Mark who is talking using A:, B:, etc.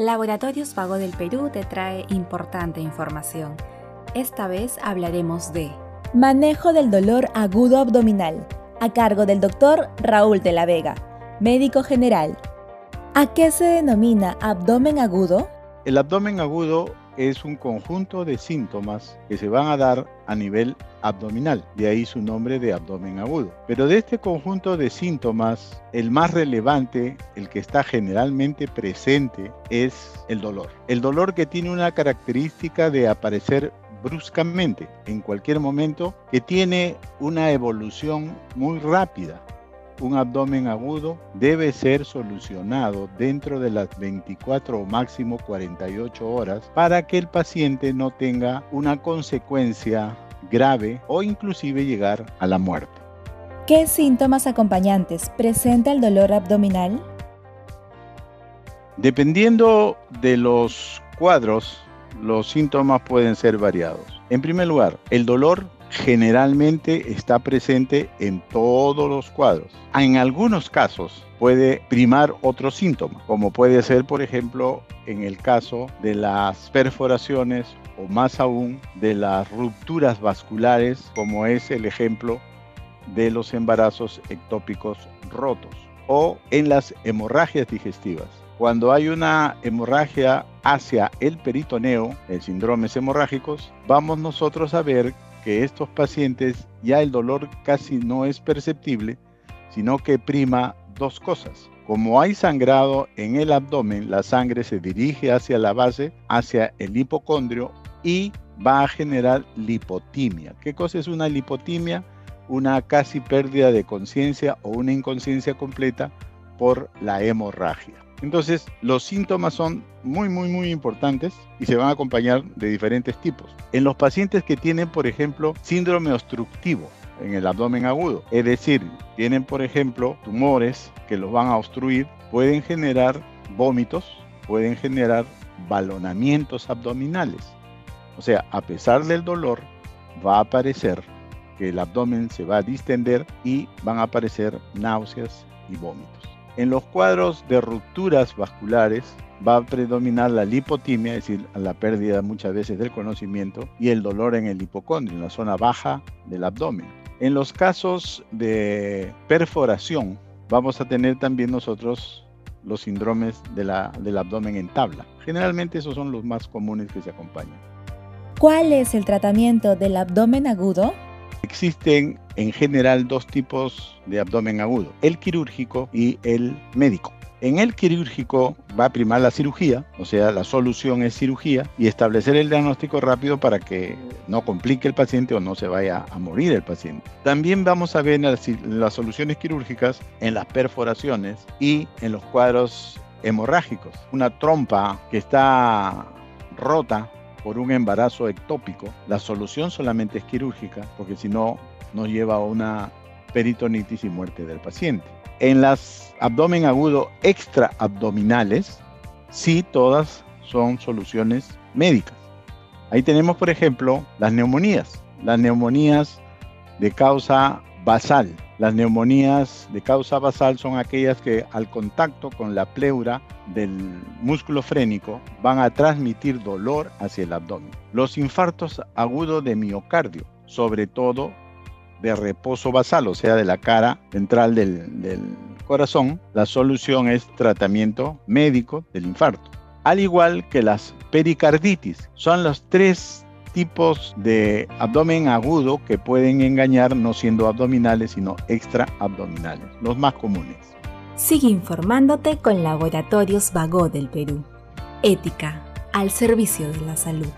A: Laboratorios Vago del Perú te trae importante información. Esta vez hablaremos de
B: Manejo del dolor agudo abdominal, a cargo del doctor Raúl de la Vega, médico general. ¿A qué se denomina abdomen agudo?
C: El abdomen agudo es un conjunto de síntomas que se van a dar a nivel abdominal, de ahí su nombre de abdomen agudo. Pero de este conjunto de síntomas, el más relevante, el que está generalmente presente, es el dolor. El dolor que tiene una característica de aparecer bruscamente, en cualquier momento, que tiene una evolución muy rápida un abdomen agudo debe ser solucionado dentro de las 24 o máximo 48 horas para que el paciente no tenga una consecuencia grave o inclusive llegar a la muerte.
B: ¿Qué síntomas acompañantes presenta el dolor abdominal?
C: Dependiendo de los cuadros, los síntomas pueden ser variados. En primer lugar, el dolor generalmente está presente en todos los cuadros. En algunos casos puede primar otro síntoma, como puede ser, por ejemplo, en el caso de las perforaciones o más aún de las rupturas vasculares, como es el ejemplo de los embarazos ectópicos rotos o en las hemorragias digestivas. Cuando hay una hemorragia hacia el peritoneo, el síndromes hemorrágicos, vamos nosotros a ver que estos pacientes ya el dolor casi no es perceptible, sino que prima dos cosas. Como hay sangrado en el abdomen, la sangre se dirige hacia la base, hacia el hipocondrio y va a generar lipotimia. ¿Qué cosa es una lipotimia? Una casi pérdida de conciencia o una inconsciencia completa por la hemorragia. Entonces, los síntomas son muy, muy, muy importantes y se van a acompañar de diferentes tipos. En los pacientes que tienen, por ejemplo, síndrome obstructivo en el abdomen agudo, es decir, tienen, por ejemplo, tumores que los van a obstruir, pueden generar vómitos, pueden generar balonamientos abdominales. O sea, a pesar del dolor, va a aparecer que el abdomen se va a distender y van a aparecer náuseas y vómitos. En los cuadros de rupturas vasculares va a predominar la lipotimia, es decir, la pérdida muchas veces del conocimiento, y el dolor en el hipocondrio, en la zona baja del abdomen. En los casos de perforación, vamos a tener también nosotros los síndromes del abdomen en tabla. Generalmente esos son los más comunes que se acompañan.
B: ¿Cuál es el tratamiento del abdomen agudo?
C: Existen en general dos tipos de abdomen agudo, el quirúrgico y el médico. En el quirúrgico va a primar la cirugía, o sea, la solución es cirugía y establecer el diagnóstico rápido para que no complique el paciente o no se vaya a morir el paciente. También vamos a ver las, las soluciones quirúrgicas en las perforaciones y en los cuadros hemorrágicos. Una trompa que está rota por un embarazo ectópico, la solución solamente es quirúrgica, porque si no, nos lleva a una peritonitis y muerte del paciente. En las abdomen agudo extraabdominales, sí, todas son soluciones médicas. Ahí tenemos, por ejemplo, las neumonías. Las neumonías de causa basal, las neumonías de causa basal son aquellas que al contacto con la pleura del músculo frénico van a transmitir dolor hacia el abdomen. Los infartos agudos de miocardio, sobre todo de reposo basal, o sea, de la cara central del, del corazón, la solución es tratamiento médico del infarto. Al igual que las pericarditis, son los tres tipos de abdomen agudo que pueden engañar no siendo abdominales, sino extraabdominales, los más comunes.
A: Sigue informándote con Laboratorios Vago del Perú. Ética al servicio de la salud.